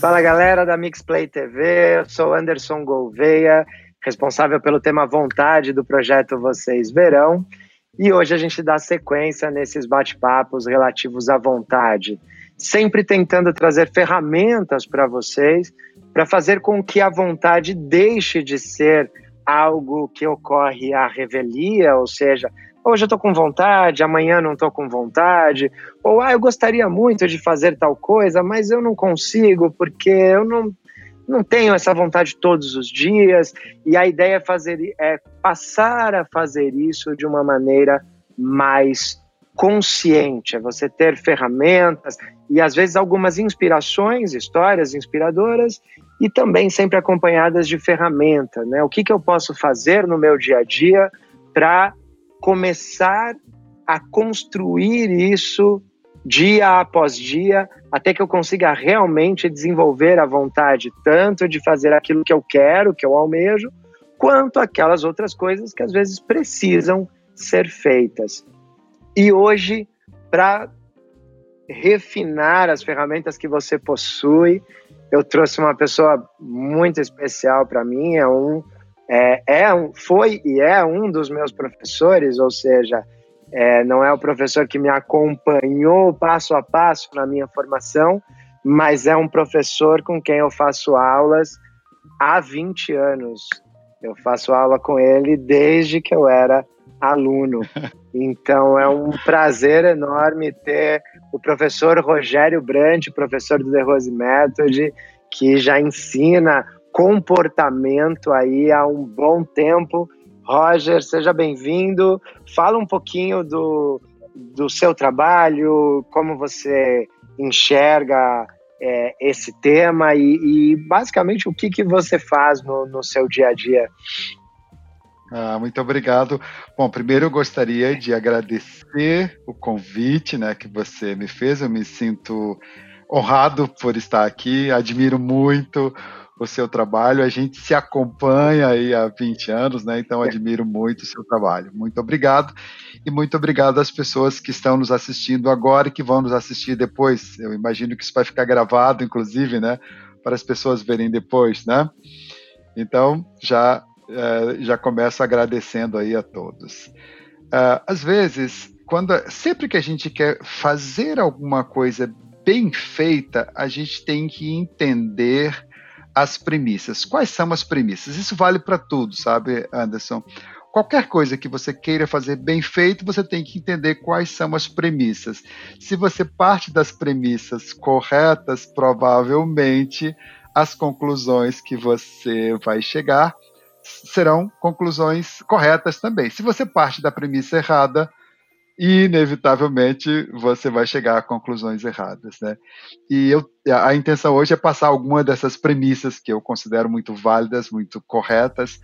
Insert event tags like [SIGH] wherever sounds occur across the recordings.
Fala galera da Mixplay TV, eu sou Anderson Gouveia, responsável pelo tema Vontade do projeto Vocês Verão, e hoje a gente dá sequência nesses bate-papos relativos à vontade, sempre tentando trazer ferramentas para vocês para fazer com que a vontade deixe de ser algo que ocorre à revelia, ou seja, hoje eu estou com vontade, amanhã não estou com vontade, ou ah, eu gostaria muito de fazer tal coisa, mas eu não consigo porque eu não, não tenho essa vontade todos os dias. E a ideia é fazer é passar a fazer isso de uma maneira mais consciente, é você ter ferramentas e às vezes algumas inspirações, histórias inspiradoras e também sempre acompanhadas de ferramenta, né? O que, que eu posso fazer no meu dia a dia para começar a construir isso dia após dia, até que eu consiga realmente desenvolver a vontade tanto de fazer aquilo que eu quero, que eu almejo, quanto aquelas outras coisas que às vezes precisam ser feitas. E hoje, para refinar as ferramentas que você possui, eu trouxe uma pessoa muito especial para mim, é um é, é foi e é um dos meus professores, ou seja, é, não é o professor que me acompanhou passo a passo na minha formação, mas é um professor com quem eu faço aulas há 20 anos. Eu faço aula com ele desde que eu era aluno. [LAUGHS] Então é um prazer enorme ter o professor Rogério Brandt, professor do The Rose Method, que já ensina comportamento aí há um bom tempo. Roger, seja bem-vindo. Fala um pouquinho do, do seu trabalho, como você enxerga é, esse tema e, e, basicamente o que, que você faz no, no seu dia a dia. Ah, muito obrigado. Bom, primeiro eu gostaria de agradecer o convite né, que você me fez. Eu me sinto honrado por estar aqui, admiro muito o seu trabalho. A gente se acompanha aí há 20 anos, né? Então admiro muito o seu trabalho. Muito obrigado e muito obrigado às pessoas que estão nos assistindo agora e que vão nos assistir depois. Eu imagino que isso vai ficar gravado, inclusive, né? Para as pessoas verem depois, né? Então já é, já começo agradecendo aí a todos. Uh, às vezes, quando sempre que a gente quer fazer alguma coisa bem feita, a gente tem que entender as premissas. Quais são as premissas? Isso vale para tudo, sabe, Anderson? Qualquer coisa que você queira fazer bem feito, você tem que entender quais são as premissas. Se você parte das premissas corretas, provavelmente as conclusões que você vai chegar serão conclusões corretas também. Se você parte da premissa errada, inevitavelmente você vai chegar a conclusões erradas, né? E eu, a intenção hoje é passar alguma dessas premissas que eu considero muito válidas, muito corretas,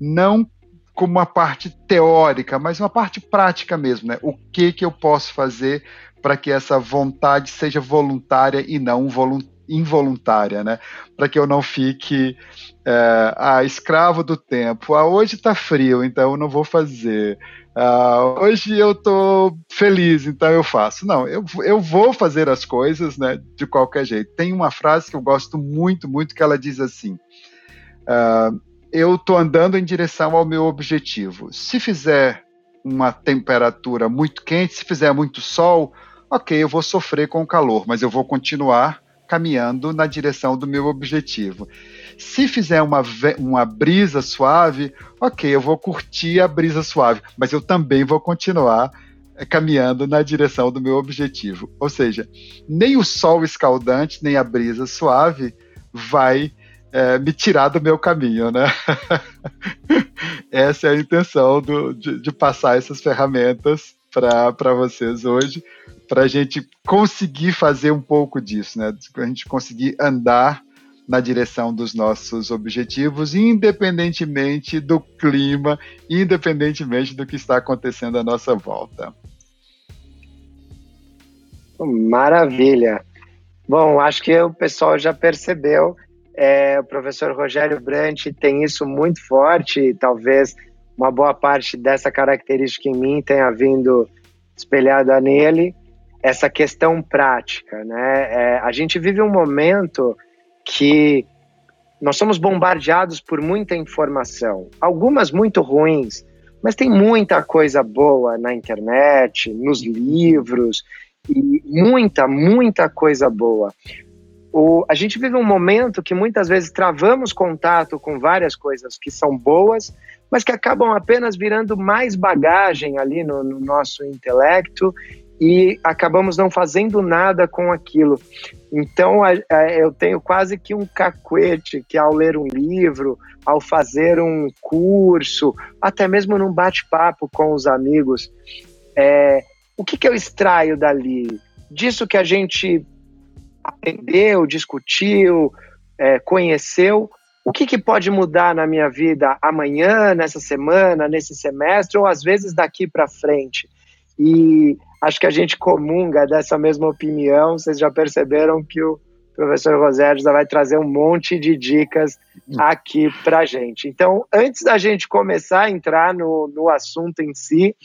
não como uma parte teórica, mas uma parte prática mesmo, né? O que que eu posso fazer para que essa vontade seja voluntária e não involuntária, né? Para que eu não fique é, ah, escravo do tempo. Ah, hoje está frio, então eu não vou fazer. Uh, hoje eu tô feliz, então eu faço. Não, eu, eu vou fazer as coisas, né, de qualquer jeito. Tem uma frase que eu gosto muito, muito, que ela diz assim: uh, eu tô andando em direção ao meu objetivo. Se fizer uma temperatura muito quente, se fizer muito sol, ok, eu vou sofrer com o calor, mas eu vou continuar caminhando na direção do meu objetivo. Se fizer uma, uma brisa suave, ok, eu vou curtir a brisa suave, mas eu também vou continuar eh, caminhando na direção do meu objetivo. Ou seja, nem o sol escaldante, nem a brisa suave vai é, me tirar do meu caminho, né? [LAUGHS] Essa é a intenção do, de, de passar essas ferramentas para vocês hoje, para a gente conseguir fazer um pouco disso, né? A gente conseguir andar na direção dos nossos objetivos, independentemente do clima, independentemente do que está acontecendo à nossa volta. Maravilha. Bom, acho que o pessoal já percebeu. É, o professor Rogério Brandt tem isso muito forte, talvez uma boa parte dessa característica em mim tenha vindo espelhada nele, essa questão prática. Né? É, a gente vive um momento que nós somos bombardeados por muita informação, algumas muito ruins, mas tem muita coisa boa na internet, nos livros, e muita, muita coisa boa. O, a gente vive um momento que muitas vezes travamos contato com várias coisas que são boas, mas que acabam apenas virando mais bagagem ali no, no nosso intelecto e acabamos não fazendo nada com aquilo. Então a, a, eu tenho quase que um cacuete que ao ler um livro, ao fazer um curso, até mesmo num bate-papo com os amigos, é, o que, que eu extraio dali? Disso que a gente aprendeu, discutiu, é, conheceu, o que, que pode mudar na minha vida amanhã, nessa semana, nesse semestre, ou às vezes daqui para frente? E acho que a gente comunga dessa mesma opinião. Vocês já perceberam que o professor Rosérgio já vai trazer um monte de dicas aqui para gente. Então, antes da gente começar a entrar no, no assunto em si,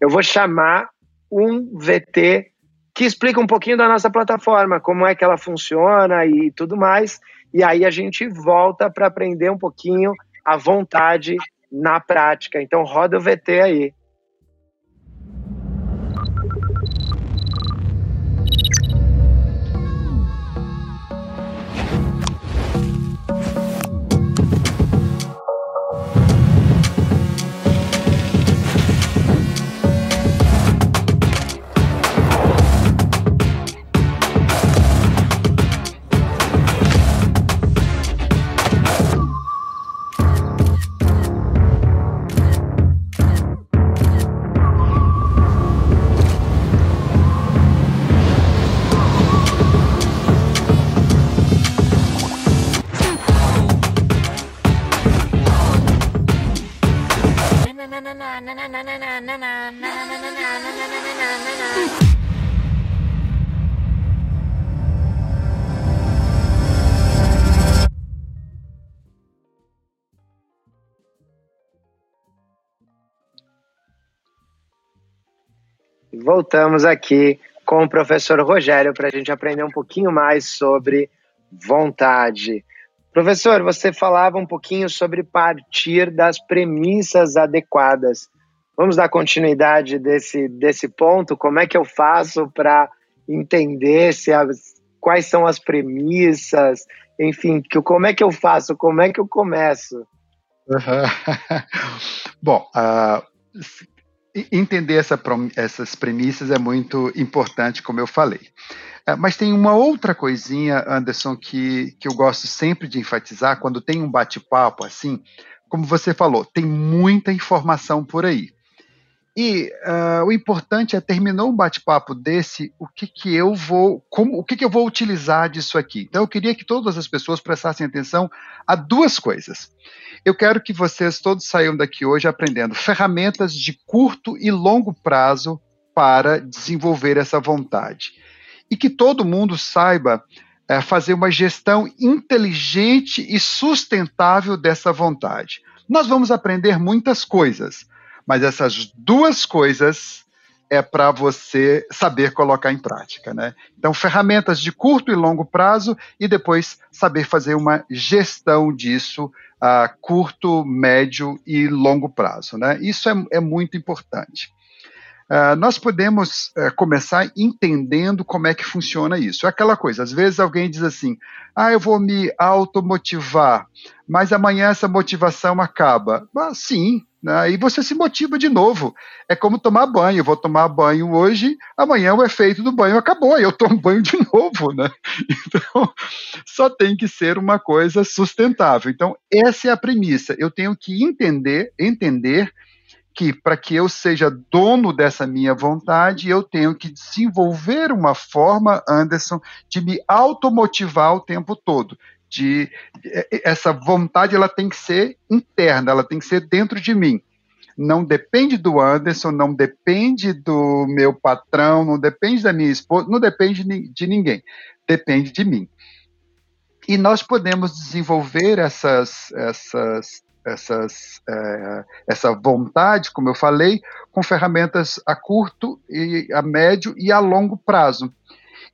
eu vou chamar um VT que explica um pouquinho da nossa plataforma, como é que ela funciona e tudo mais. E aí a gente volta para aprender um pouquinho à vontade na prática. Então roda o VT aí. Voltamos aqui com o professor Rogério para a gente aprender um pouquinho mais sobre vontade. Professor, você falava um pouquinho sobre partir das premissas adequadas. Vamos dar continuidade desse, desse ponto? Como é que eu faço para entender se as, quais são as premissas? Enfim, que, como é que eu faço? Como é que eu começo? Uhum. [LAUGHS] Bom, uh, entender essa, essas premissas é muito importante, como eu falei. É, mas tem uma outra coisinha, Anderson, que, que eu gosto sempre de enfatizar quando tem um bate-papo assim. Como você falou, tem muita informação por aí. E uh, o importante é terminou um bate-papo desse, o que que eu vou, como, o que que eu vou utilizar disso aqui. Então eu queria que todas as pessoas prestassem atenção a duas coisas. Eu quero que vocês todos saiam daqui hoje aprendendo ferramentas de curto e longo prazo para desenvolver essa vontade. E que todo mundo saiba é, fazer uma gestão inteligente e sustentável dessa vontade. Nós vamos aprender muitas coisas mas essas duas coisas é para você saber colocar em prática, né? Então, ferramentas de curto e longo prazo e depois saber fazer uma gestão disso a curto, médio e longo prazo, né? Isso é, é muito importante. Uh, nós podemos uh, começar entendendo como é que funciona isso. É aquela coisa, às vezes alguém diz assim, ah, eu vou me automotivar, mas amanhã essa motivação acaba. Ah, sim, né? E você se motiva de novo. É como tomar banho. Eu vou tomar banho hoje, amanhã o efeito do banho acabou, e eu tomo banho de [LAUGHS] novo. Né? Então, só tem que ser uma coisa sustentável. Então, essa é a premissa. Eu tenho que entender, entender que para que eu seja dono dessa minha vontade, eu tenho que desenvolver uma forma, Anderson, de me automotivar o tempo todo de essa vontade ela tem que ser interna, ela tem que ser dentro de mim. Não depende do Anderson, não depende do meu patrão, não depende da minha esposa, não depende de ninguém. Depende de mim. E nós podemos desenvolver essas, essas, essas, é, essa vontade, como eu falei, com ferramentas a curto, e a médio e a longo prazo.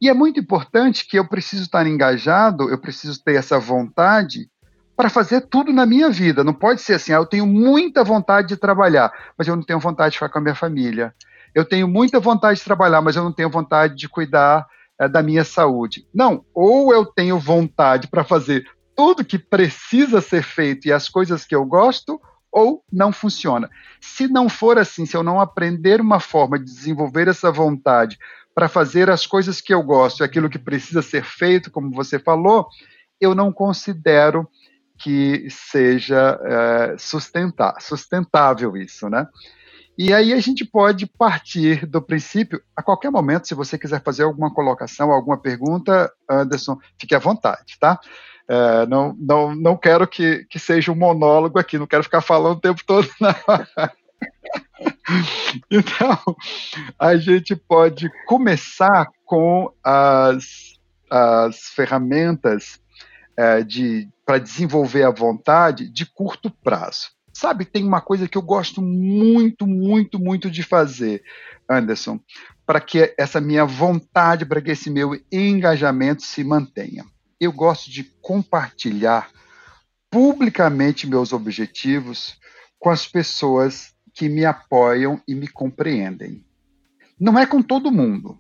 E é muito importante que eu preciso estar engajado, eu preciso ter essa vontade para fazer tudo na minha vida. Não pode ser assim, ah, eu tenho muita vontade de trabalhar, mas eu não tenho vontade de ficar com a minha família. Eu tenho muita vontade de trabalhar, mas eu não tenho vontade de cuidar é, da minha saúde. Não, ou eu tenho vontade para fazer tudo que precisa ser feito e as coisas que eu gosto, ou não funciona. Se não for assim, se eu não aprender uma forma de desenvolver essa vontade para fazer as coisas que eu gosto, aquilo que precisa ser feito, como você falou, eu não considero que seja é, sustentar, sustentável isso, né? E aí a gente pode partir do princípio, a qualquer momento, se você quiser fazer alguma colocação, alguma pergunta, Anderson, fique à vontade, tá? É, não, não, não quero que, que seja um monólogo aqui, não quero ficar falando o tempo todo, [LAUGHS] não. então, a gente pode começar com as, as ferramentas é, de para desenvolver a vontade de curto prazo. Sabe, tem uma coisa que eu gosto muito, muito, muito de fazer, Anderson, para que essa minha vontade, para que esse meu engajamento se mantenha. Eu gosto de compartilhar publicamente meus objetivos com as pessoas que me apoiam e me compreendem. Não é com todo mundo,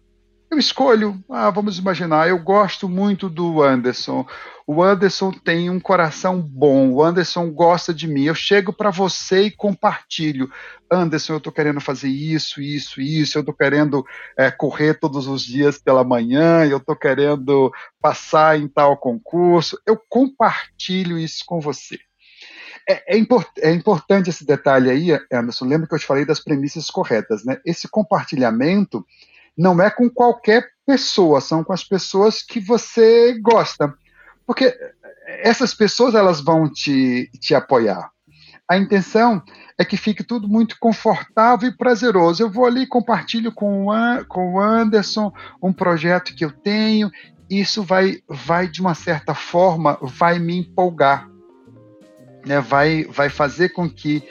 eu escolho, ah, vamos imaginar, eu gosto muito do Anderson. O Anderson tem um coração bom, o Anderson gosta de mim. Eu chego para você e compartilho. Anderson, eu estou querendo fazer isso, isso, isso. Eu estou querendo é, correr todos os dias pela manhã. Eu estou querendo passar em tal concurso. Eu compartilho isso com você. É, é, import, é, importante esse detalhe aí, Anderson. Lembra que eu te falei das premissas corretas, né? Esse compartilhamento não é com qualquer pessoa, são com as pessoas que você gosta. Porque essas pessoas elas vão te, te apoiar. A intenção é que fique tudo muito confortável e prazeroso. Eu vou ali compartilho com o, com o Anderson um projeto que eu tenho. Isso vai, vai de uma certa forma, vai me empolgar, né? vai, vai fazer com que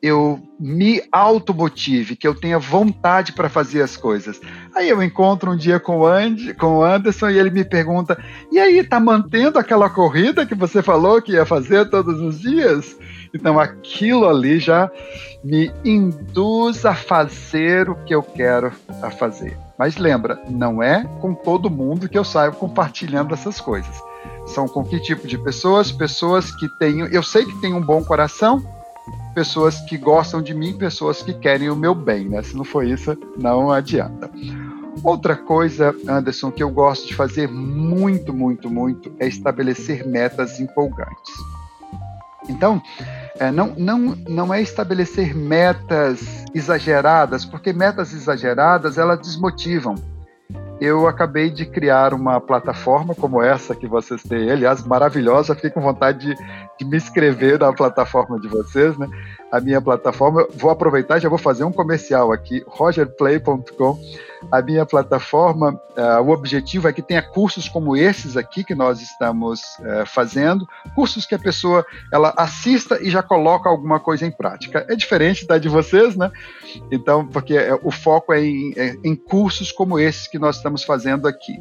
eu me automotive, que eu tenha vontade para fazer as coisas. Aí eu encontro um dia com o, Andy, com o Anderson e ele me pergunta: e aí, tá mantendo aquela corrida que você falou que ia fazer todos os dias? Então aquilo ali já me induz a fazer o que eu quero a fazer. Mas lembra, não é com todo mundo que eu saio compartilhando essas coisas. São com que tipo de pessoas? Pessoas que têm. Eu sei que têm um bom coração, pessoas que gostam de mim, pessoas que querem o meu bem, né? Se não for isso, não adianta. Outra coisa, Anderson, que eu gosto de fazer muito, muito, muito é estabelecer metas empolgantes. Então, é, não, não, não é estabelecer metas exageradas, porque metas exageradas elas desmotivam eu acabei de criar uma plataforma como essa que vocês têm, aliás, maravilhosa. Fico com vontade de, de, me inscrever na plataforma de vocês, né? A minha plataforma, vou aproveitar, já vou fazer um comercial aqui, rogerplay.com. A minha plataforma, uh, o objetivo é que tenha cursos como esses aqui que nós estamos uh, fazendo, cursos que a pessoa ela assista e já coloca alguma coisa em prática. É diferente da de vocês, né? Então, porque é, o foco é em, é em cursos como esses que nós estamos fazendo aqui.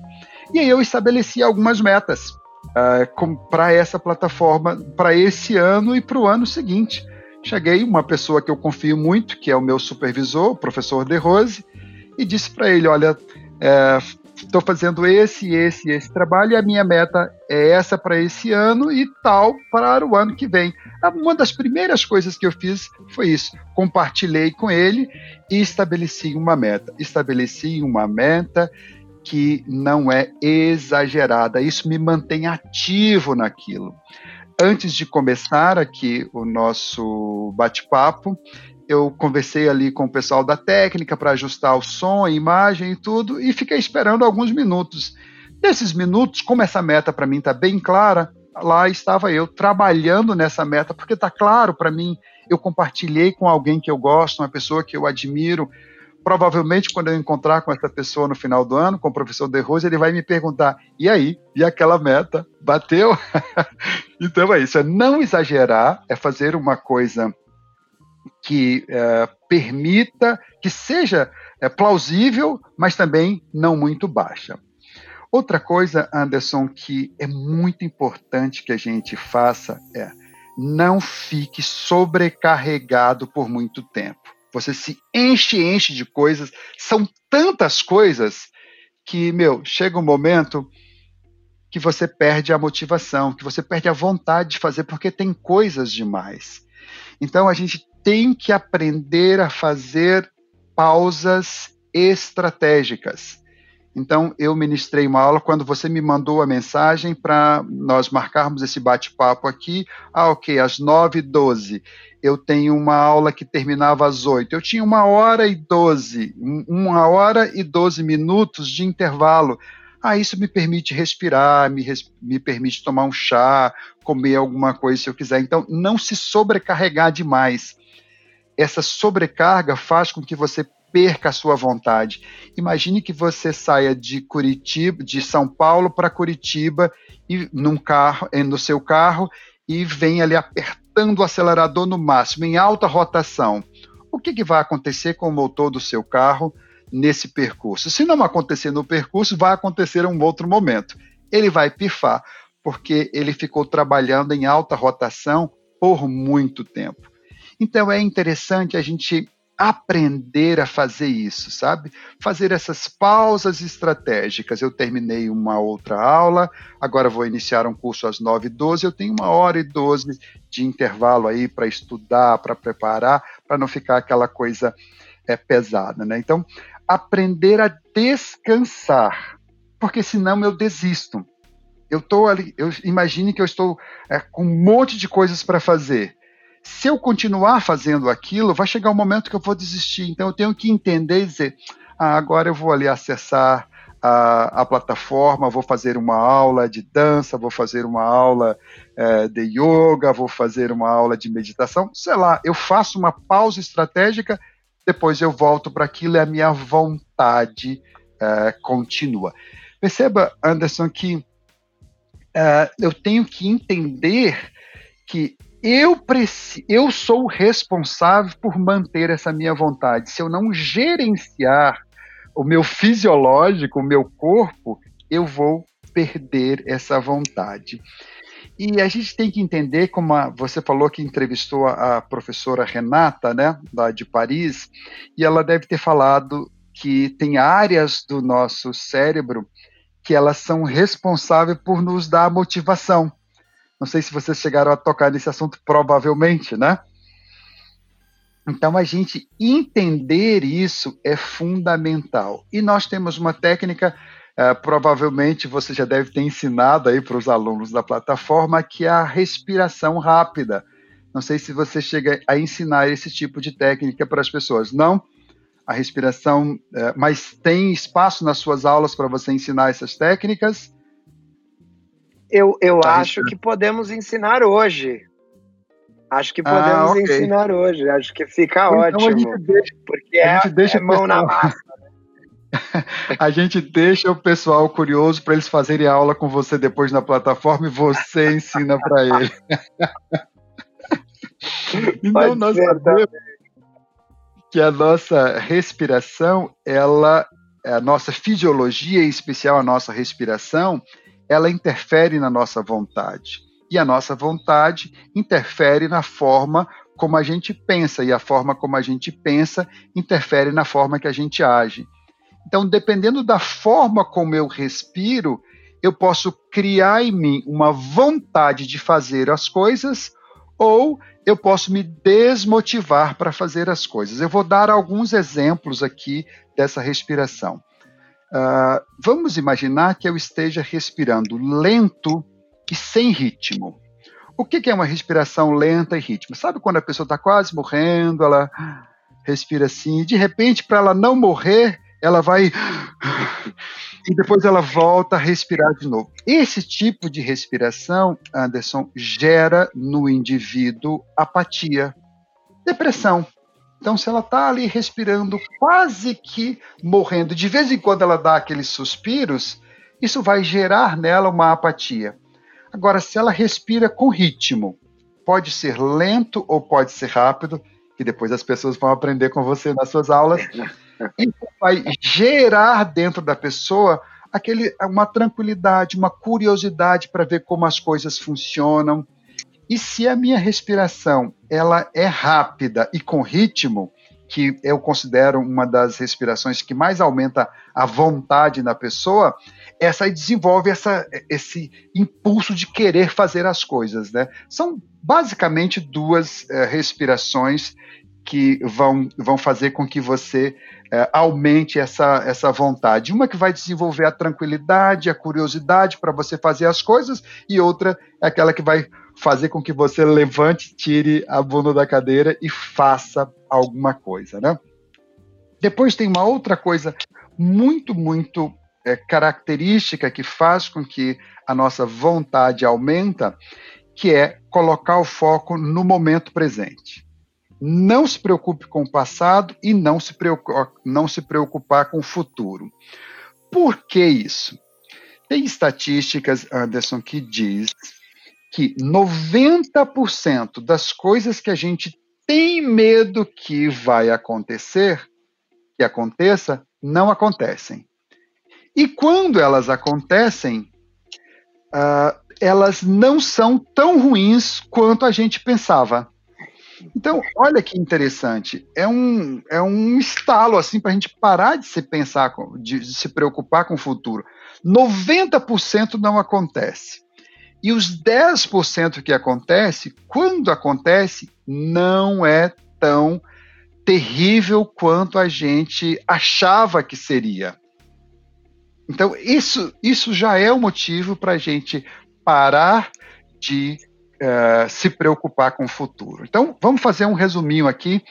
E aí eu estabeleci algumas metas uh, para essa plataforma, para esse ano e para o ano seguinte. Cheguei uma pessoa que eu confio muito, que é o meu supervisor, o professor De Rose, e disse para ele: Olha, estou é, fazendo esse, esse, esse trabalho e a minha meta é essa para esse ano e tal para o ano que vem. Uma das primeiras coisas que eu fiz foi isso. Compartilhei com ele e estabeleci uma meta. Estabeleci uma meta que não é exagerada. Isso me mantém ativo naquilo. Antes de começar aqui o nosso bate-papo, eu conversei ali com o pessoal da técnica para ajustar o som, a imagem e tudo, e fiquei esperando alguns minutos. Nesses minutos, como essa meta para mim está bem clara, lá estava eu trabalhando nessa meta, porque está claro para mim, eu compartilhei com alguém que eu gosto, uma pessoa que eu admiro. Provavelmente, quando eu encontrar com essa pessoa no final do ano, com o professor De Rose, ele vai me perguntar: e aí? E aquela meta? Bateu? [LAUGHS] então é isso, é não exagerar, é fazer uma coisa que é, permita, que seja é, plausível, mas também não muito baixa. Outra coisa, Anderson, que é muito importante que a gente faça é não fique sobrecarregado por muito tempo. Você se enche, enche de coisas, são tantas coisas que, meu, chega um momento que você perde a motivação, que você perde a vontade de fazer, porque tem coisas demais. Então a gente tem que aprender a fazer pausas estratégicas. Então, eu ministrei uma aula quando você me mandou a mensagem para nós marcarmos esse bate-papo aqui. Ah, ok, às 9h12. Eu tenho uma aula que terminava às 8. Eu tinha uma hora e 12, uma hora e 12 minutos de intervalo. Ah, isso me permite respirar, me, res, me permite tomar um chá, comer alguma coisa se eu quiser. Então, não se sobrecarregar demais. Essa sobrecarga faz com que você perca a sua vontade. Imagine que você saia de Curitiba, de São Paulo para Curitiba e num carro, no seu carro e venha ali apertando o acelerador no máximo em alta rotação. O que, que vai acontecer com o motor do seu carro nesse percurso? Se não acontecer no percurso, vai acontecer em um outro momento. Ele vai pifar porque ele ficou trabalhando em alta rotação por muito tempo. Então é interessante a gente aprender a fazer isso, sabe? Fazer essas pausas estratégicas. Eu terminei uma outra aula, agora vou iniciar um curso às 9h12, eu tenho uma hora e 12 de intervalo aí para estudar, para preparar, para não ficar aquela coisa é, pesada, né? Então, aprender a descansar, porque senão eu desisto. Eu estou ali, eu imagine que eu estou é, com um monte de coisas para fazer se eu continuar fazendo aquilo, vai chegar um momento que eu vou desistir. Então eu tenho que entender e dizer: ah, agora eu vou ali acessar a, a, plataforma, vou fazer uma aula de dança, vou fazer uma aula é, de yoga, vou fazer uma aula de meditação, sei lá, eu faço uma pausa estratégica, depois eu volto para aquilo e a minha vontade é, continua. Perceba, Anderson, que é, eu tenho que entender que eu, eu sou responsável por manter essa minha vontade. Se eu não gerenciar o meu fisiológico, o meu corpo, eu vou perder essa vontade. E a gente tem que entender, como a, você falou que entrevistou a, a professora Renata, né, lá de Paris, e ela deve ter falado que tem áreas do nosso cérebro que elas são responsáveis por nos dar motivação. Não sei se vocês chegaram a tocar nesse assunto, provavelmente, né? Então, a gente entender isso é fundamental. E nós temos uma técnica, uh, provavelmente você já deve ter ensinado aí para os alunos da plataforma, que é a respiração rápida. Não sei se você chega a ensinar esse tipo de técnica para as pessoas. Não? A respiração, uh, mas tem espaço nas suas aulas para você ensinar essas técnicas? Eu, eu tá acho que podemos ensinar hoje. Acho que podemos ah, okay. ensinar hoje. Acho que fica então, ótimo. Deixa, porque a gente é, deixa é mão pessoal... na massa. Né? [LAUGHS] a gente deixa o pessoal curioso para eles fazerem aula com você depois na plataforma e você ensina para ele. [LAUGHS] então nós sabemos que a nossa respiração, ela, a nossa fisiologia, em especial a nossa respiração, ela interfere na nossa vontade. E a nossa vontade interfere na forma como a gente pensa, e a forma como a gente pensa interfere na forma que a gente age. Então, dependendo da forma como eu respiro, eu posso criar em mim uma vontade de fazer as coisas ou eu posso me desmotivar para fazer as coisas. Eu vou dar alguns exemplos aqui dessa respiração. Uh, vamos imaginar que eu esteja respirando lento e sem ritmo. O que, que é uma respiração lenta e ritmo? Sabe quando a pessoa está quase morrendo, ela respira assim, e de repente, para ela não morrer, ela vai. E depois ela volta a respirar de novo. Esse tipo de respiração, Anderson, gera no indivíduo apatia, depressão. Então, se ela está ali respirando, quase que morrendo, de vez em quando ela dá aqueles suspiros, isso vai gerar nela uma apatia. Agora, se ela respira com ritmo, pode ser lento ou pode ser rápido, que depois as pessoas vão aprender com você nas suas aulas, [LAUGHS] isso vai gerar dentro da pessoa aquele, uma tranquilidade, uma curiosidade para ver como as coisas funcionam. E se a minha respiração ela é rápida e com ritmo, que eu considero uma das respirações que mais aumenta a vontade na pessoa, essa aí desenvolve essa, esse impulso de querer fazer as coisas, né? São basicamente duas é, respirações que vão, vão fazer com que você é, aumente essa, essa vontade. Uma que vai desenvolver a tranquilidade, a curiosidade para você fazer as coisas, e outra é aquela que vai fazer com que você levante, tire a bunda da cadeira e faça alguma coisa, né? Depois tem uma outra coisa muito, muito é, característica que faz com que a nossa vontade aumenta, que é colocar o foco no momento presente. Não se preocupe com o passado e não se, não se preocupar com o futuro. Por que isso? Tem estatísticas, Anderson, que diz que 90% das coisas que a gente tem medo que vai acontecer, que aconteça, não acontecem. E quando elas acontecem, uh, elas não são tão ruins quanto a gente pensava. Então, olha que interessante. É um, é um estalo assim para a gente parar de se pensar, de, de se preocupar com o futuro. 90% não acontece. E os 10% que acontece, quando acontece, não é tão terrível quanto a gente achava que seria. Então, isso, isso já é o motivo para a gente parar de uh, se preocupar com o futuro. Então, vamos fazer um resuminho aqui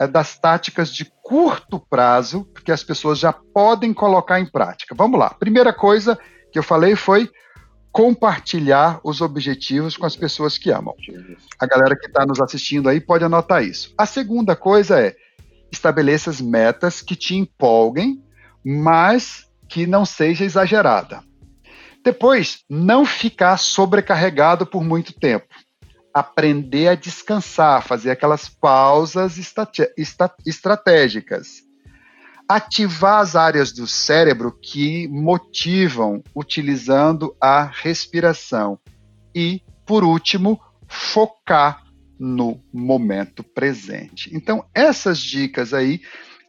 uh, das táticas de curto prazo que as pessoas já podem colocar em prática. Vamos lá. Primeira coisa que eu falei foi compartilhar os objetivos com as pessoas que amam. A galera que está nos assistindo aí pode anotar isso. A segunda coisa é estabeleça as metas que te empolguem, mas que não seja exagerada. Depois, não ficar sobrecarregado por muito tempo. Aprender a descansar, fazer aquelas pausas estratégicas ativar as áreas do cérebro que motivam utilizando a respiração. E, por último, focar no momento presente. Então, essas dicas aí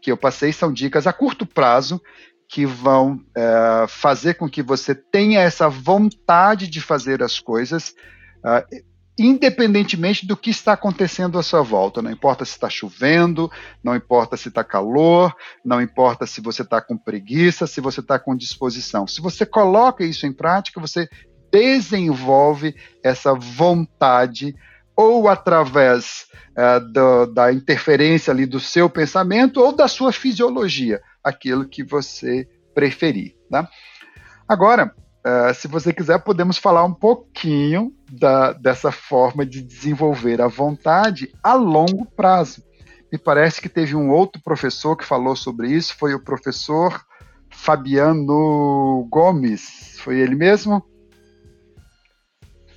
que eu passei são dicas a curto prazo que vão é, fazer com que você tenha essa vontade de fazer as coisas. Uh, independentemente do que está acontecendo à sua volta. Não importa se está chovendo, não importa se está calor, não importa se você está com preguiça, se você está com disposição. Se você coloca isso em prática, você desenvolve essa vontade ou através uh, do, da interferência ali do seu pensamento ou da sua fisiologia, aquilo que você preferir. Tá? Agora, Uh, se você quiser, podemos falar um pouquinho da, dessa forma de desenvolver a vontade a longo prazo. Me parece que teve um outro professor que falou sobre isso, foi o professor Fabiano Gomes. Foi ele mesmo?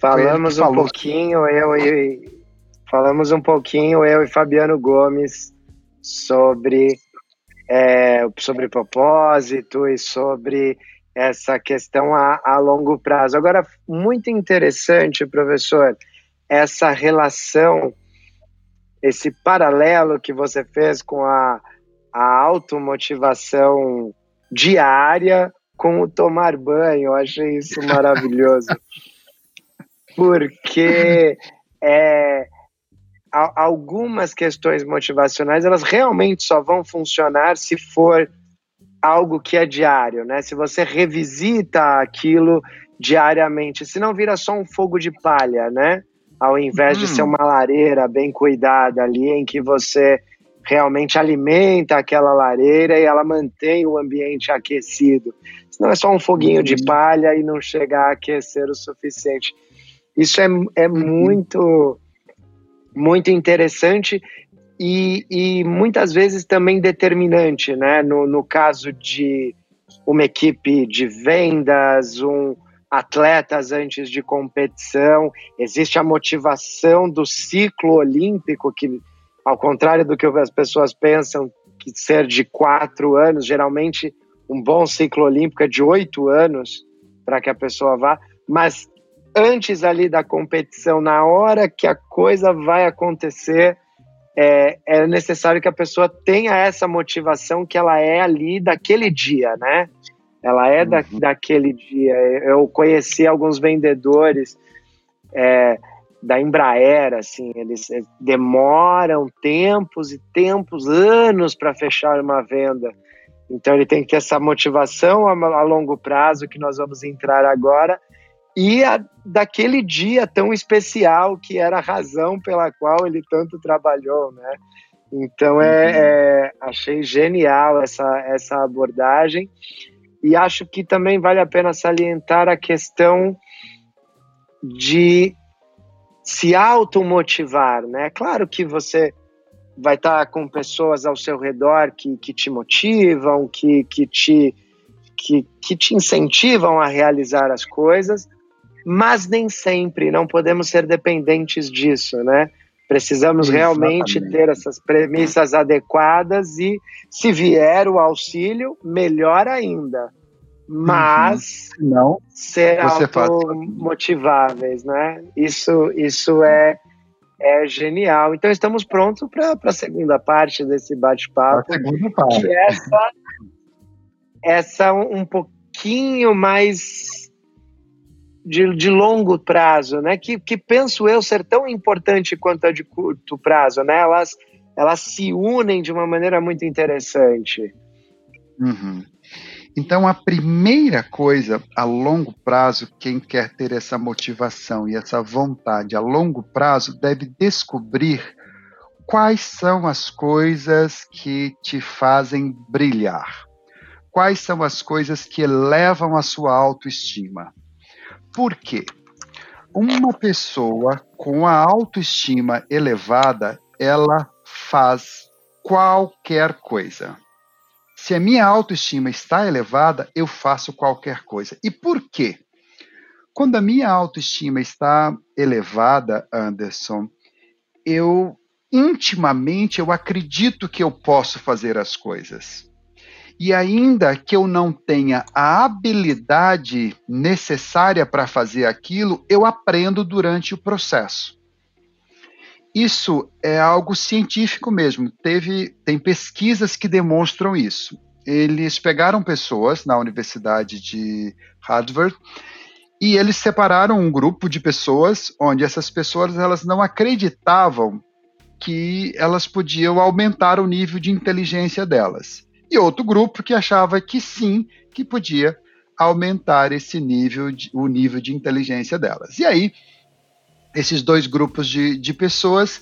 Falamos um pouquinho, eu e falamos um pouquinho, eu e Fabiano Gomes, sobre, é, sobre propósito e sobre essa questão a, a longo prazo. Agora, muito interessante, professor, essa relação, esse paralelo que você fez com a, a automotivação diária com o tomar banho. Eu achei isso maravilhoso. [LAUGHS] Porque é, algumas questões motivacionais elas realmente só vão funcionar se for algo que é diário, né? Se você revisita aquilo diariamente, se não vira só um fogo de palha, né? Ao invés hum. de ser uma lareira bem cuidada ali, em que você realmente alimenta aquela lareira e ela mantém o ambiente aquecido. Senão é só um foguinho de uhum. palha e não chega a aquecer o suficiente. Isso é, é uhum. muito, muito interessante e, e muitas vezes também determinante, né? No, no caso de uma equipe de vendas, um atletas antes de competição, existe a motivação do ciclo olímpico, que, ao contrário do que as pessoas pensam, que ser de quatro anos, geralmente um bom ciclo olímpico é de oito anos para que a pessoa vá, mas antes ali da competição, na hora que a coisa vai acontecer, é, é, necessário que a pessoa tenha essa motivação que ela é ali daquele dia, né? Ela é da, uhum. daquele dia. Eu conheci alguns vendedores é, da Embraer, assim, eles demoram tempos e tempos, anos para fechar uma venda. Então ele tem que ter essa motivação a, a longo prazo que nós vamos entrar agora e a, daquele dia tão especial que era a razão pela qual ele tanto trabalhou, né? Então é, uhum. é, achei genial essa, essa abordagem e acho que também vale a pena salientar a questão de se automotivar, né? Claro que você vai estar com pessoas ao seu redor que, que te motivam, que, que, te, que, que te incentivam a realizar as coisas, mas nem sempre, não podemos ser dependentes disso, né? Precisamos Exatamente. realmente ter essas premissas adequadas e, se vier o auxílio, melhor ainda mas uhum. não ser automotiváveis, né? Isso, isso é, é genial. Então estamos prontos para a segunda parte desse bate-papo. segunda parte. É essa, essa um pouquinho mais de, de, longo prazo, né? Que, que penso eu ser tão importante quanto a de curto prazo, né? Elas, elas se unem de uma maneira muito interessante. Uhum. Então, a primeira coisa a longo prazo, quem quer ter essa motivação e essa vontade a longo prazo deve descobrir quais são as coisas que te fazem brilhar. Quais são as coisas que elevam a sua autoestima? Por quê? Uma pessoa com a autoestima elevada, ela faz qualquer coisa. Se a minha autoestima está elevada, eu faço qualquer coisa. E por quê? Quando a minha autoestima está elevada, Anderson, eu intimamente eu acredito que eu posso fazer as coisas. E ainda que eu não tenha a habilidade necessária para fazer aquilo, eu aprendo durante o processo. Isso é algo científico mesmo. Teve, tem pesquisas que demonstram isso. Eles pegaram pessoas na Universidade de Harvard e eles separaram um grupo de pessoas onde essas pessoas elas não acreditavam que elas podiam aumentar o nível de inteligência delas. E outro grupo que achava que sim, que podia aumentar esse nível, de, o nível de inteligência delas. E aí esses dois grupos de, de pessoas,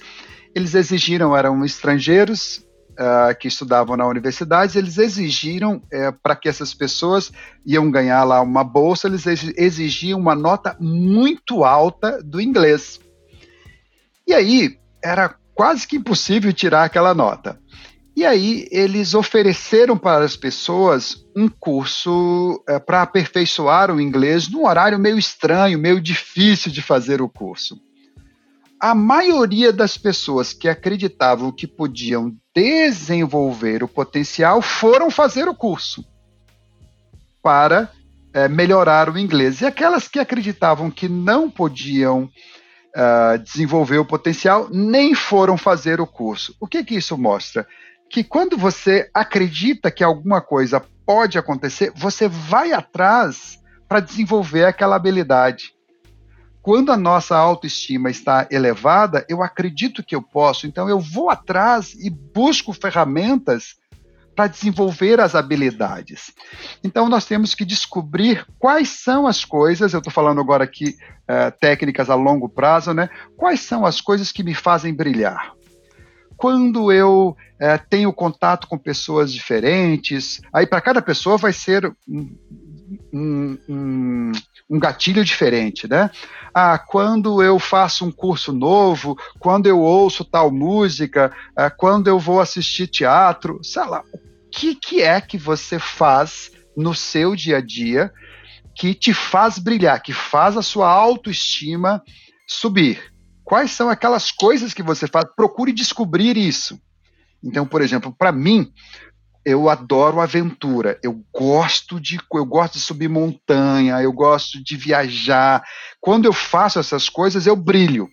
eles exigiram, eram estrangeiros uh, que estudavam na universidade, eles exigiram, uh, para que essas pessoas iam ganhar lá uma bolsa, eles exigiam uma nota muito alta do inglês. E aí, era quase que impossível tirar aquela nota. E aí eles ofereceram para as pessoas um curso é, para aperfeiçoar o inglês num horário meio estranho, meio difícil de fazer o curso. A maioria das pessoas que acreditavam que podiam desenvolver o potencial foram fazer o curso para é, melhorar o inglês. E aquelas que acreditavam que não podiam uh, desenvolver o potencial nem foram fazer o curso. O que, que isso mostra? Que quando você acredita que alguma coisa pode acontecer, você vai atrás para desenvolver aquela habilidade. Quando a nossa autoestima está elevada, eu acredito que eu posso, então eu vou atrás e busco ferramentas para desenvolver as habilidades. Então nós temos que descobrir quais são as coisas, eu estou falando agora aqui uh, técnicas a longo prazo, né? Quais são as coisas que me fazem brilhar? Quando eu é, tenho contato com pessoas diferentes, aí para cada pessoa vai ser um, um, um, um, gatilho diferente, né? Ah, quando eu faço um curso novo, quando eu ouço tal música, ah, quando eu vou assistir teatro, sei lá, o que, que é que você faz no seu dia a dia que te faz brilhar, que faz a sua autoestima subir? Quais são aquelas coisas que você faz? Procure descobrir isso. Então, por exemplo, para mim, eu adoro aventura. Eu gosto de eu gosto de subir montanha, eu gosto de viajar. Quando eu faço essas coisas, eu brilho.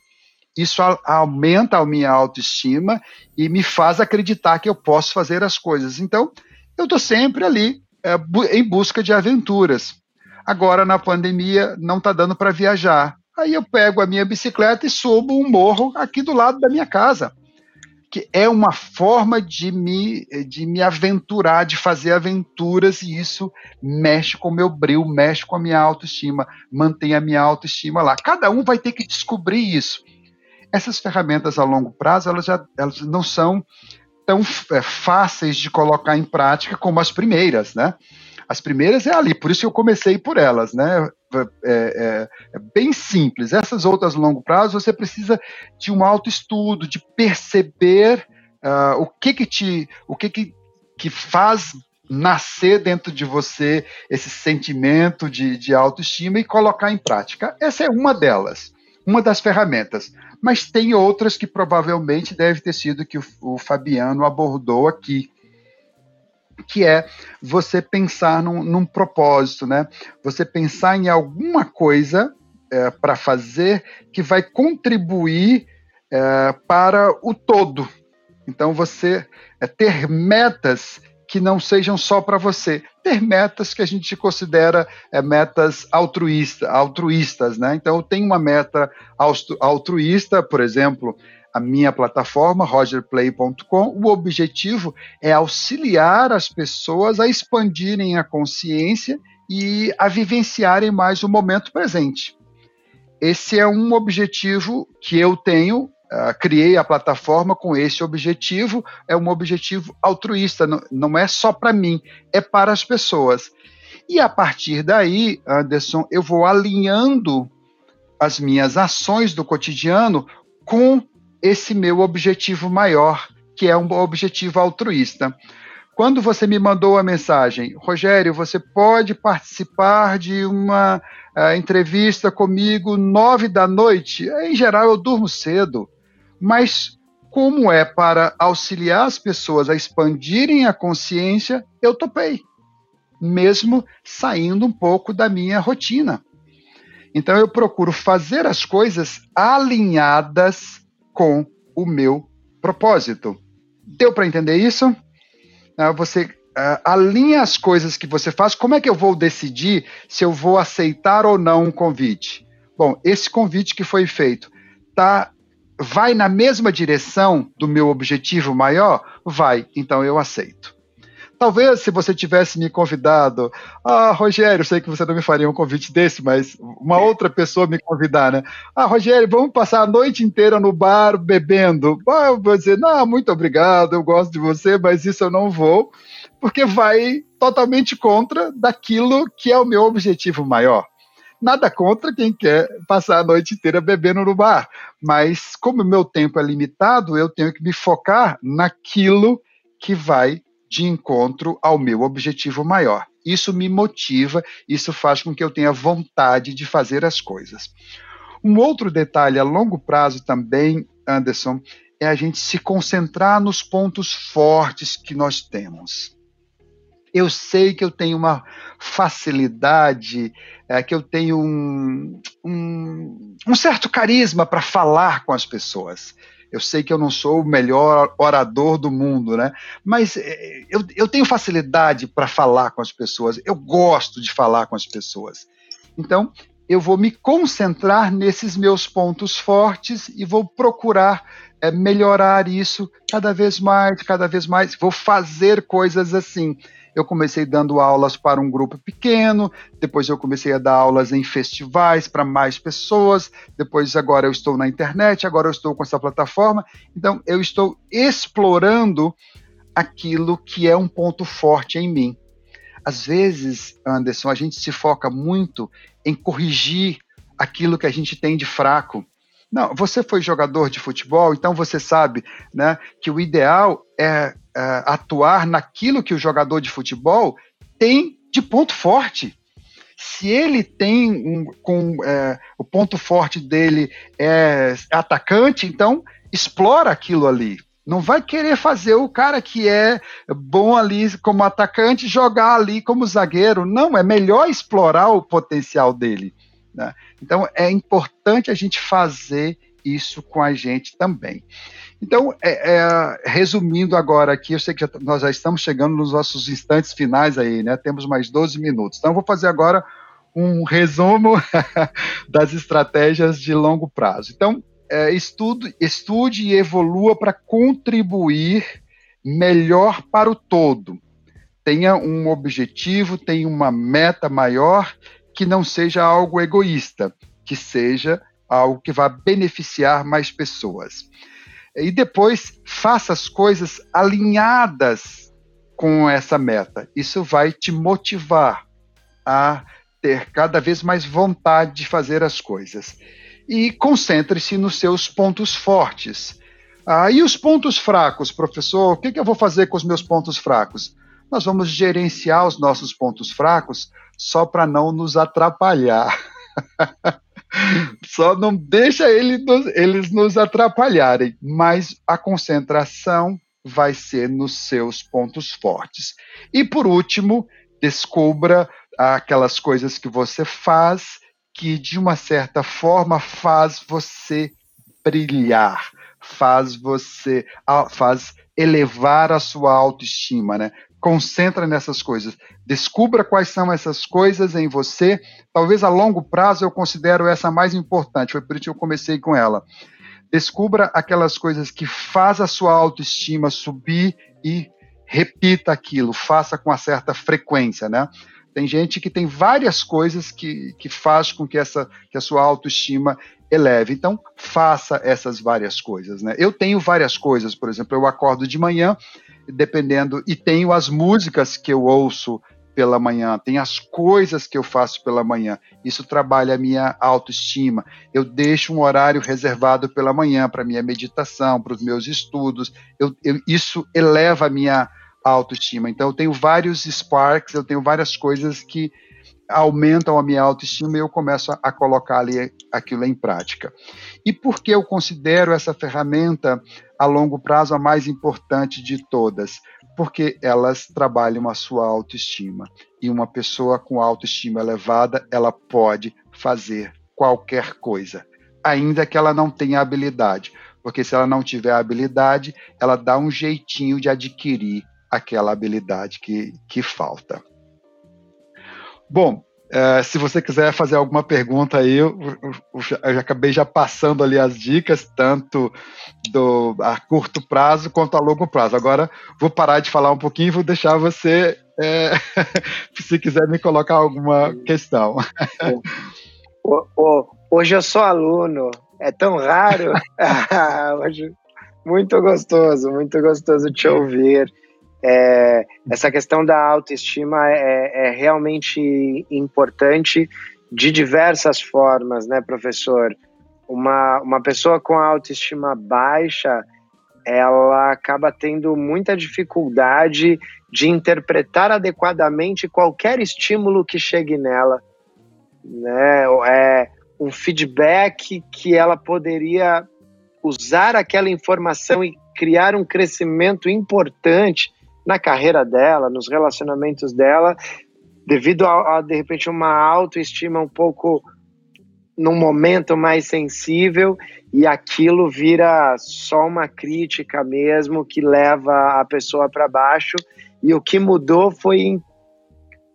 Isso a, aumenta a minha autoestima e me faz acreditar que eu posso fazer as coisas. Então, eu estou sempre ali é, bu em busca de aventuras. Agora, na pandemia, não está dando para viajar. Aí eu pego a minha bicicleta e subo um morro aqui do lado da minha casa que é uma forma de me, de me aventurar, de fazer aventuras, e isso mexe com o meu brilho, mexe com a minha autoestima, mantém a minha autoestima lá. Cada um vai ter que descobrir isso. Essas ferramentas a longo prazo, elas, já, elas não são tão é, fáceis de colocar em prática como as primeiras, né? As primeiras é ali, por isso eu comecei por elas, né? É, é, é, bem simples. Essas outras longo prazo, você precisa de um autoestudo, de perceber uh, o que que te, o que que, que faz nascer dentro de você esse sentimento de, de autoestima e colocar em prática. Essa é uma delas, uma das ferramentas. Mas tem outras que provavelmente deve ter sido que o, o Fabiano abordou aqui que é você pensar num, num propósito, né? Você pensar em alguma coisa é, para fazer que vai contribuir é, para o todo. Então você é, ter metas que não sejam só para você, ter metas que a gente considera é, metas altruísta, altruístas, né? Então tenho uma meta altruísta, por exemplo, a minha plataforma, rogerplay.com, o objetivo é auxiliar as pessoas a expandirem a consciência e a vivenciarem mais o momento presente. Esse é um objetivo que eu tenho, uh, criei a plataforma com esse objetivo, é um objetivo altruísta, não, não é só para mim, é para as pessoas. E a partir daí, Anderson, eu vou alinhando as minhas ações do cotidiano com esse meu objetivo maior, que é um objetivo altruísta. Quando você me mandou a mensagem, Rogério, você pode participar de uma uh, entrevista comigo nove da noite? Em geral, eu durmo cedo, mas como é para auxiliar as pessoas a expandirem a consciência, eu topei, mesmo saindo um pouco da minha rotina. Então, eu procuro fazer as coisas alinhadas com o meu propósito. Deu para entender isso? Ah, você uh, alinha as coisas que você faz. Como é que eu vou decidir se eu vou aceitar ou não um convite? Bom, esse convite que foi feito tá vai na mesma direção do meu objetivo maior? Vai, então eu aceito. Talvez se você tivesse me convidado, ah, Rogério, sei que você não me faria um convite desse, mas uma outra pessoa me convidar, né? Ah, Rogério, vamos passar a noite inteira no bar bebendo. Ah, eu vou dizer, não, muito obrigado, eu gosto de você, mas isso eu não vou, porque vai totalmente contra daquilo que é o meu objetivo maior. Nada contra quem quer passar a noite inteira bebendo no bar, mas como o meu tempo é limitado, eu tenho que me focar naquilo que vai de encontro ao meu objetivo maior. Isso me motiva, isso faz com que eu tenha vontade de fazer as coisas. Um outro detalhe a longo prazo também, Anderson, é a gente se concentrar nos pontos fortes que nós temos. Eu sei que eu tenho uma facilidade, é, que eu tenho um, um, um certo carisma para falar com as pessoas. Eu sei que eu não sou o melhor orador do mundo, né? Mas eh, eu, eu tenho facilidade para falar com as pessoas, eu gosto de falar com as pessoas. Então, eu vou me concentrar nesses meus pontos fortes e vou procurar é, melhorar isso cada vez mais, cada vez mais. Vou fazer coisas assim. Eu comecei dando aulas para um grupo pequeno, depois eu comecei a dar aulas em festivais para mais pessoas, depois agora eu estou na internet, agora eu estou com essa plataforma. Então eu estou explorando aquilo que é um ponto forte em mim. Às vezes, Anderson, a gente se foca muito em corrigir aquilo que a gente tem de fraco. Não, você foi jogador de futebol, então você sabe né, que o ideal é uh, atuar naquilo que o jogador de futebol tem de ponto forte. Se ele tem um, com uh, o ponto forte dele é atacante, então explora aquilo ali. Não vai querer fazer o cara que é bom ali como atacante jogar ali como zagueiro. Não, é melhor explorar o potencial dele. Né? Então é importante a gente fazer isso com a gente também. Então, é, é, resumindo agora aqui, eu sei que já, nós já estamos chegando nos nossos instantes finais aí, né? Temos mais 12 minutos. Então, eu vou fazer agora um resumo [LAUGHS] das estratégias de longo prazo. Então, é, estude, estude e evolua para contribuir melhor para o todo. Tenha um objetivo, tenha uma meta maior, que não seja algo egoísta, que seja algo que vá beneficiar mais pessoas. E depois faça as coisas alinhadas com essa meta. Isso vai te motivar a ter cada vez mais vontade de fazer as coisas. E concentre-se nos seus pontos fortes. Ah, e os pontos fracos, professor? O que, que eu vou fazer com os meus pontos fracos? Nós vamos gerenciar os nossos pontos fracos só para não nos atrapalhar. [LAUGHS] Só não deixa ele nos, eles nos atrapalharem, mas a concentração vai ser nos seus pontos fortes. E por último, descubra aquelas coisas que você faz que de uma certa forma faz você brilhar, faz você faz elevar a sua autoestima, né? Concentra nessas coisas. Descubra quais são essas coisas em você. Talvez a longo prazo eu considero essa mais importante, foi por isso que eu comecei com ela. Descubra aquelas coisas que faz a sua autoestima subir e repita aquilo, faça com uma certa frequência, né? Tem gente que tem várias coisas que, que faz com que, essa, que a sua autoestima eleve. Então, faça essas várias coisas, né? Eu tenho várias coisas, por exemplo, eu acordo de manhã, dependendo. E tenho as músicas que eu ouço pela manhã, tem as coisas que eu faço pela manhã. Isso trabalha a minha autoestima. Eu deixo um horário reservado pela manhã para minha meditação, para os meus estudos. Eu, eu, isso eleva a minha autoestima. Então eu tenho vários sparks, eu tenho várias coisas que aumentam a minha autoestima e eu começo a, a colocar ali aquilo em prática. E por que eu considero essa ferramenta a longo prazo a mais importante de todas, porque elas trabalham a sua autoestima. E uma pessoa com autoestima elevada, ela pode fazer qualquer coisa, ainda que ela não tenha habilidade, porque se ela não tiver habilidade, ela dá um jeitinho de adquirir aquela habilidade que, que falta. Bom, Uh, se você quiser fazer alguma pergunta aí, eu, eu, eu, acabei já passando ali as dicas, tanto do, a curto prazo quanto a longo prazo. Agora vou parar de falar um pouquinho e vou deixar você, é, [LAUGHS] se quiser me colocar alguma questão. hoje eu sou aluno, é tão raro. [LAUGHS] [LAUGHS] hoje, muito gostoso, muito gostoso te ouvir. É, essa questão da autoestima é, é, realmente importante de diversas formas, né, professor? Uma, uma pessoa com autoestima baixa, ela acaba tendo muita dificuldade de interpretar adequadamente qualquer estímulo que chegue nela, né? É um feedback que ela poderia usar aquela informação e criar um crescimento importante na carreira dela, nos relacionamentos dela, devido a, a, de repente uma autoestima um pouco num momento mais sensível e aquilo vira só uma crítica mesmo que leva a pessoa para baixo e o que mudou foi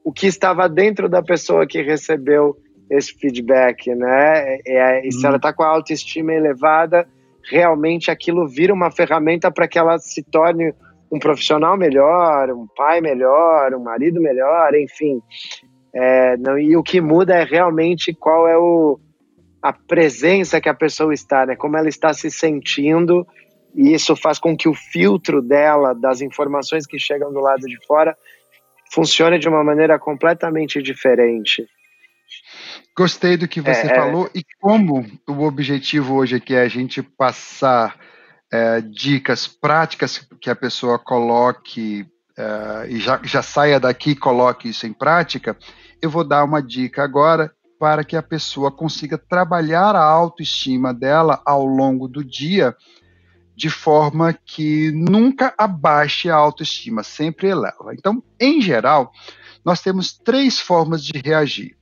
o que estava dentro da pessoa que recebeu esse feedback, né? É, é e se ela está com a autoestima elevada, realmente aquilo vira uma ferramenta para que ela se torne um profissional melhor, um pai melhor, um marido melhor, enfim. É, não, e o que muda é realmente qual é o, a presença que a pessoa está, né? Como ela está se sentindo, e isso faz com que o filtro dela, das informações que chegam do lado de fora, funcione de uma maneira completamente diferente. Gostei do que você é, é. falou e como o objetivo hoje aqui é a gente passar é, dicas práticas que a pessoa coloque é, e já, já saia daqui e coloque isso em prática, eu vou dar uma dica agora para que a pessoa consiga trabalhar a autoestima dela ao longo do dia de forma que nunca abaixe a autoestima, sempre eleva. Então, em geral, nós temos três formas de reagir.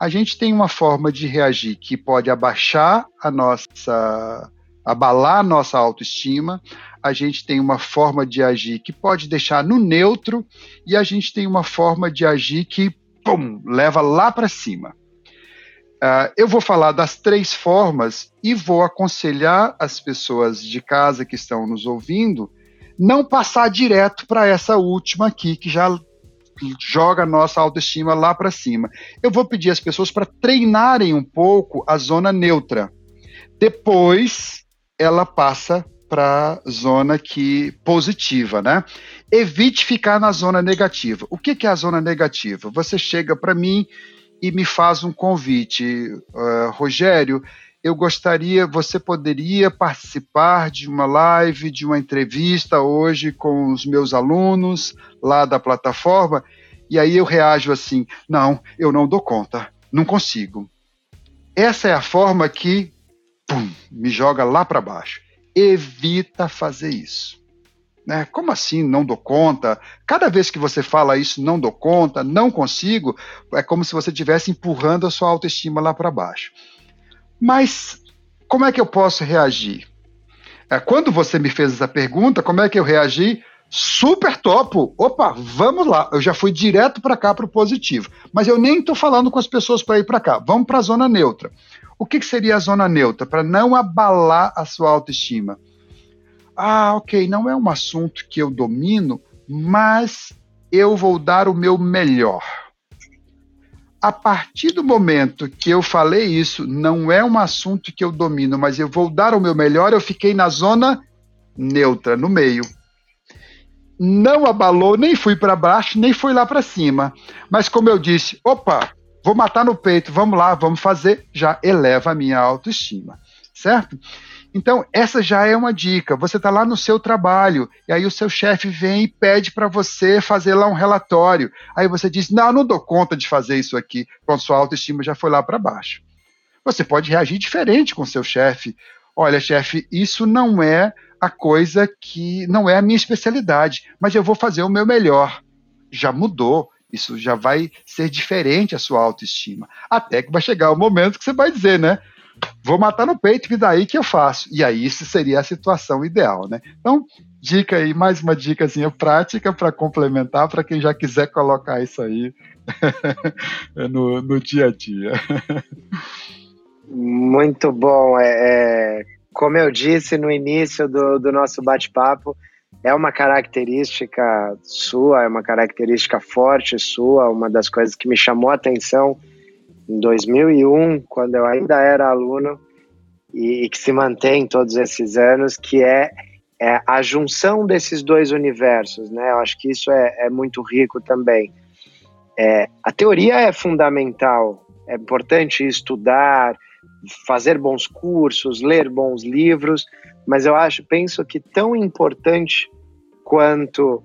A gente tem uma forma de reagir que pode abaixar a nossa abalar nossa autoestima, a gente tem uma forma de agir que pode deixar no neutro e a gente tem uma forma de agir que pum, leva lá para cima. Uh, eu vou falar das três formas e vou aconselhar as pessoas de casa que estão nos ouvindo não passar direto para essa última aqui, que já joga a nossa autoestima lá para cima. Eu vou pedir às pessoas para treinarem um pouco a zona neutra. Depois, ela passa para zona que positiva, né? Evite ficar na zona negativa. O que, que é a zona negativa? Você chega para mim e me faz um convite. Uh, Rogério, eu gostaria, você poderia participar de uma live, de uma entrevista hoje com os meus alunos lá da plataforma? E aí eu reajo assim: não, eu não dou conta, não consigo. Essa é a forma que pum, me joga lá para baixo. Evita fazer isso. Né? Como assim não dou conta? Cada vez que você fala isso, não dou conta, não consigo, é como se você estivesse empurrando a sua autoestima lá para baixo. Mas como é que eu posso reagir? É, quando você me fez essa pergunta, como é que eu reagi? Super topo! Opa, vamos lá. Eu já fui direto para cá para o positivo. Mas eu nem estou falando com as pessoas para ir para cá. Vamos para a zona neutra. O que, que seria a zona neutra? Para não abalar a sua autoestima ah, ok, não é um assunto que eu domino, mas eu vou dar o meu melhor. A partir do momento que eu falei isso, não é um assunto que eu domino, mas eu vou dar o meu melhor, eu fiquei na zona neutra, no meio. Não abalou, nem fui para baixo, nem fui lá para cima. Mas como eu disse, opa, vou matar no peito, vamos lá, vamos fazer, já eleva a minha autoestima, certo? Então, essa já é uma dica. Você está lá no seu trabalho, e aí o seu chefe vem e pede para você fazer lá um relatório. Aí você diz: Não, não dou conta de fazer isso aqui. Pronto, sua autoestima já foi lá para baixo. Você pode reagir diferente com seu chefe. Olha, chefe, isso não é a coisa que. não é a minha especialidade, mas eu vou fazer o meu melhor. Já mudou. Isso já vai ser diferente a sua autoestima. Até que vai chegar o momento que você vai dizer, né? vou matar no peito, e daí que eu faço. E aí isso seria a situação ideal, né? Então, dica aí, mais uma dicasinha prática para complementar para quem já quiser colocar isso aí [LAUGHS] no, no dia a dia. Muito bom. É, é, como eu disse no início do, do nosso bate-papo, é uma característica sua, é uma característica forte sua, uma das coisas que me chamou a atenção em 2001, quando eu ainda era aluno, e, e que se mantém todos esses anos, que é, é, a junção desses dois universos, né? Eu acho que isso é, é muito rico também. É, a teoria é fundamental, é importante estudar, fazer bons cursos, ler bons livros, mas eu acho, penso que tão importante quanto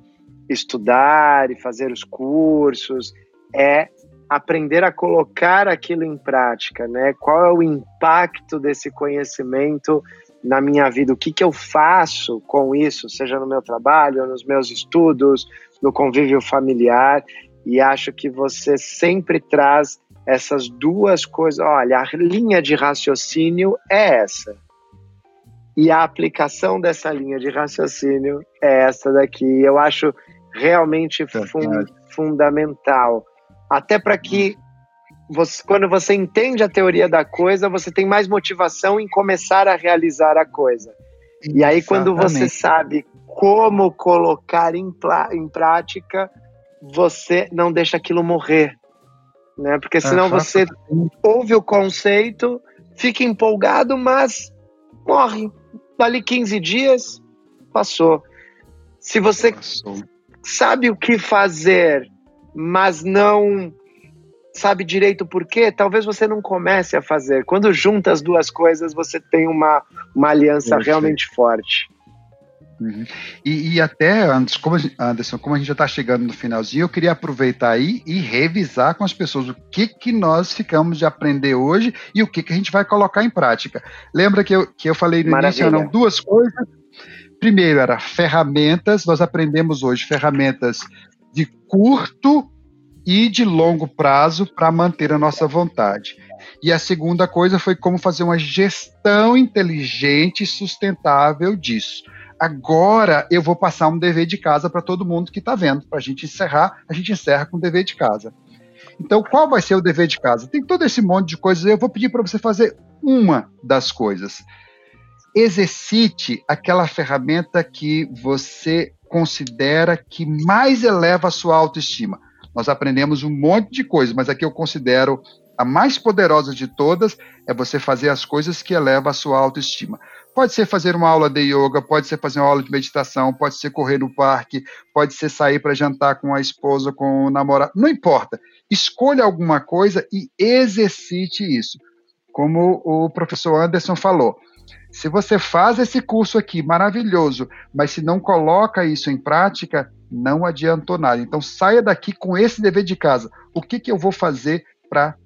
estudar e fazer os cursos é aprender a colocar aquilo em prática, né? Qual é o impacto desse conhecimento na minha vida? O que, que eu faço com isso, seja no meu trabalho, nos meus estudos, no convívio familiar? E acho que você sempre traz essas duas coisas. Olha, a linha de raciocínio é essa. E a aplicação dessa linha de raciocínio é essa daqui. Eu acho realmente fun fundamental até para que você, quando você entende a teoria da coisa, você tem mais motivação em começar a realizar a coisa. E aí, quando você sabe como colocar em, em prática, você não deixa aquilo morrer. Né? Porque senão você ouve o conceito, fica empolgado, mas morre. Dali 15 dias, passou. Se você passou. sabe o que fazer mas não sabe direito por quê, talvez você não comece a fazer. Quando junta as duas coisas, você tem uma, uma aliança realmente forte. Uhum. E, e, até, Anderson como, a, Anderson, como a gente já está chegando no finalzinho, eu queria aproveitar aí e revisar com as pessoas o que, que nós ficamos de aprender hoje e o que, que a gente vai colocar em prática. Lembra que eu, que eu falei no Maravilha. início, eram duas coisas primeiro era ferramentas, nós aprendemos hoje ferramentas de curto e de longo prazo para manter a nossa vontade. E a segunda coisa foi como fazer uma gestão inteligente e sustentável disso. Agora eu vou passar um dever de casa para todo mundo que está vendo. Para a gente encerrar, a gente encerra com o dever de casa. Então, qual vai ser o dever de casa? Tem todo esse monte de coisas. Eu vou pedir para você fazer uma das coisas. Exercite aquela ferramenta que você considera que mais eleva a sua autoestima. Nós aprendemos um monte de coisas, mas aqui eu considero a mais poderosa de todas é você fazer as coisas que elevam a sua autoestima. Pode ser fazer uma aula de yoga, pode ser fazer uma aula de meditação, pode ser correr no parque, pode ser sair para jantar com a esposa, com o namorado, não importa. Escolha alguma coisa e exercite isso. Como o professor Anderson falou, se você faz esse curso aqui maravilhoso, mas se não coloca isso em prática, não adiantou nada. Então saia daqui com esse dever de casa. O que, que eu vou fazer para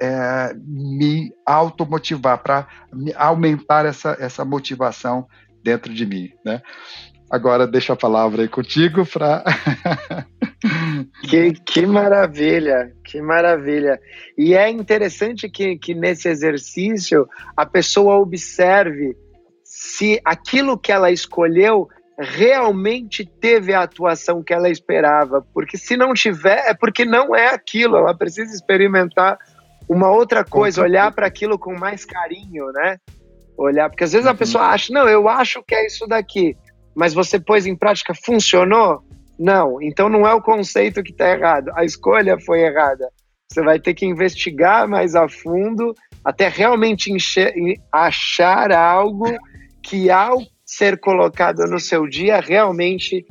é, me automotivar, para aumentar essa, essa motivação dentro de mim, né? Agora deixa a palavra aí contigo para. [LAUGHS] que, que maravilha, que maravilha. E é interessante que, que nesse exercício a pessoa observe se aquilo que ela escolheu realmente teve a atuação que ela esperava. Porque se não tiver, é porque não é aquilo. Ela precisa experimentar uma outra coisa, olhar para aquilo com mais carinho, né? Olhar, porque às vezes a uhum. pessoa acha, não, eu acho que é isso daqui, mas você pôs em prática, funcionou? Não, então não é o conceito que está errado, a escolha foi errada. Você vai ter que investigar mais a fundo até realmente encher, achar algo que, ao ser colocado no seu dia, realmente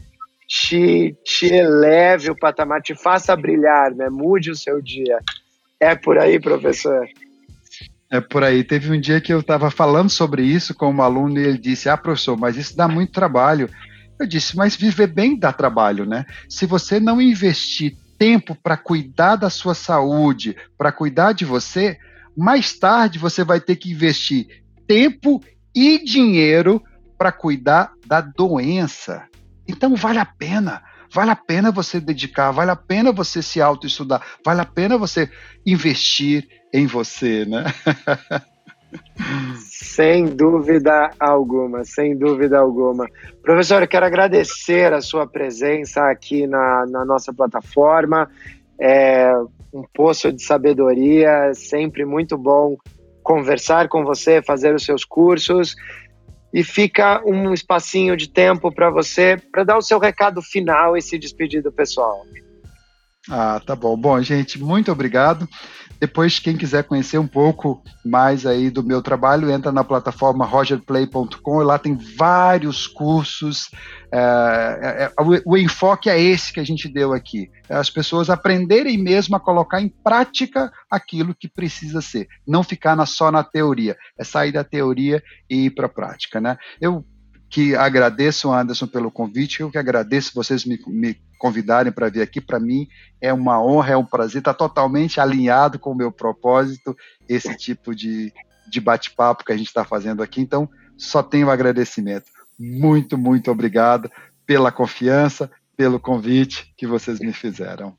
te, te eleve o patamar, te faça brilhar, né? Mude o seu dia. É por aí, professor? É por aí. Teve um dia que eu estava falando sobre isso com um aluno e ele disse: Ah, professor, mas isso dá muito trabalho. Eu disse: Mas viver bem dá trabalho, né? Se você não investir tempo para cuidar da sua saúde, para cuidar de você, mais tarde você vai ter que investir tempo e dinheiro para cuidar da doença. Então vale a pena. Vale a pena você dedicar, vale a pena você se autoestudar, vale a pena você investir em você, né? [LAUGHS] sem dúvida alguma, sem dúvida alguma. Professor, eu quero agradecer a sua presença aqui na, na nossa plataforma. É um poço de sabedoria, sempre muito bom conversar com você, fazer os seus cursos e fica um espacinho de tempo para você, para dar o seu recado final e se despedir do pessoal. Ah, tá bom. Bom, gente, muito obrigado. Depois, quem quiser conhecer um pouco mais aí do meu trabalho, entra na plataforma rogerplay.com e lá tem vários cursos. É, é, é, o, o, enfoque é esse que a gente deu aqui: é as pessoas aprenderem mesmo a colocar em prática aquilo que precisa ser, não ficar na, só na teoria, é sair da teoria e ir para a prática. Né? Eu que agradeço, Anderson, pelo convite. Eu que agradeço vocês me, me convidarem para vir aqui. Para mim é uma honra, é um prazer. Está totalmente alinhado com o meu propósito, esse tipo de, de bate-papo que a gente está fazendo aqui. Então, só tenho agradecimento. Muito, muito obrigado pela confiança, pelo convite que vocês me fizeram.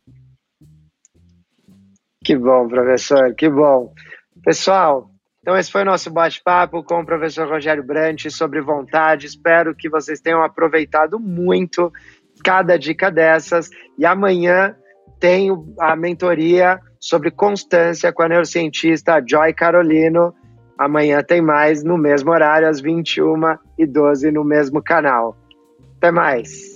Que bom, professor, que bom. Pessoal, então, esse foi o nosso bate-papo com o professor Rogério Brant sobre vontade. Espero que vocês tenham aproveitado muito cada dica dessas. E amanhã tem a mentoria sobre constância com a neurocientista Joy Carolino. Amanhã tem mais no mesmo horário, às 21h12, no mesmo canal. Até mais!